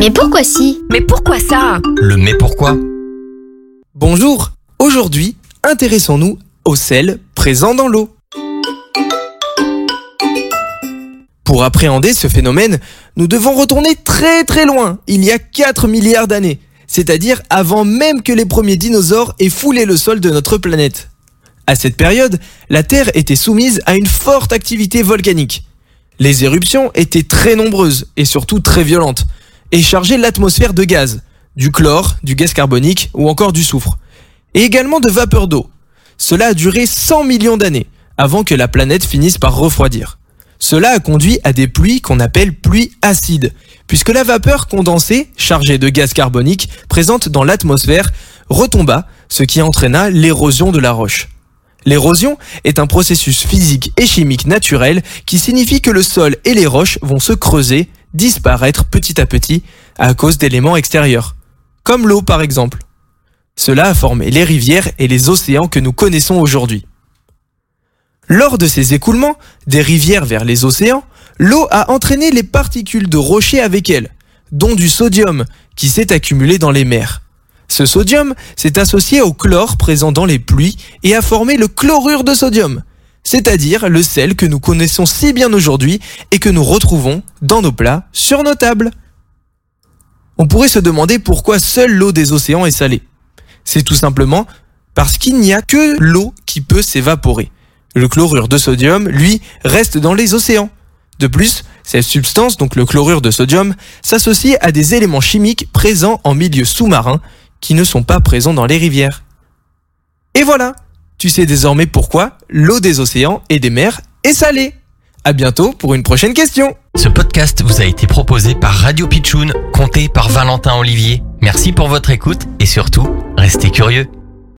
Mais pourquoi si? Mais pourquoi ça? Le mais pourquoi? Bonjour, aujourd'hui, intéressons-nous au sel présent dans l'eau. Pour appréhender ce phénomène, nous devons retourner très très loin, il y a 4 milliards d'années, c'est-à-dire avant même que les premiers dinosaures aient foulé le sol de notre planète. À cette période, la Terre était soumise à une forte activité volcanique. Les éruptions étaient très nombreuses et surtout très violentes, et chargeaient l'atmosphère de gaz, du chlore, du gaz carbonique ou encore du soufre, et également de vapeur d'eau. Cela a duré 100 millions d'années, avant que la planète finisse par refroidir. Cela a conduit à des pluies qu'on appelle pluies acides, puisque la vapeur condensée, chargée de gaz carbonique, présente dans l'atmosphère, retomba, ce qui entraîna l'érosion de la roche. L'érosion est un processus physique et chimique naturel qui signifie que le sol et les roches vont se creuser, disparaître petit à petit à cause d'éléments extérieurs, comme l'eau par exemple. Cela a formé les rivières et les océans que nous connaissons aujourd'hui. Lors de ces écoulements, des rivières vers les océans, l'eau a entraîné les particules de rochers avec elle, dont du sodium, qui s'est accumulé dans les mers. Ce sodium s'est associé au chlore présent dans les pluies et a formé le chlorure de sodium, c'est-à-dire le sel que nous connaissons si bien aujourd'hui et que nous retrouvons dans nos plats sur nos tables. On pourrait se demander pourquoi seule l'eau des océans est salée. C'est tout simplement parce qu'il n'y a que l'eau qui peut s'évaporer. Le chlorure de sodium, lui, reste dans les océans. De plus, cette substance, donc le chlorure de sodium, s'associe à des éléments chimiques présents en milieu sous-marin qui ne sont pas présents dans les rivières. Et voilà, tu sais désormais pourquoi l'eau des océans et des mers est salée. À bientôt pour une prochaine question. Ce podcast vous a été proposé par Radio Pitchoun, compté par Valentin Olivier. Merci pour votre écoute et surtout, restez curieux.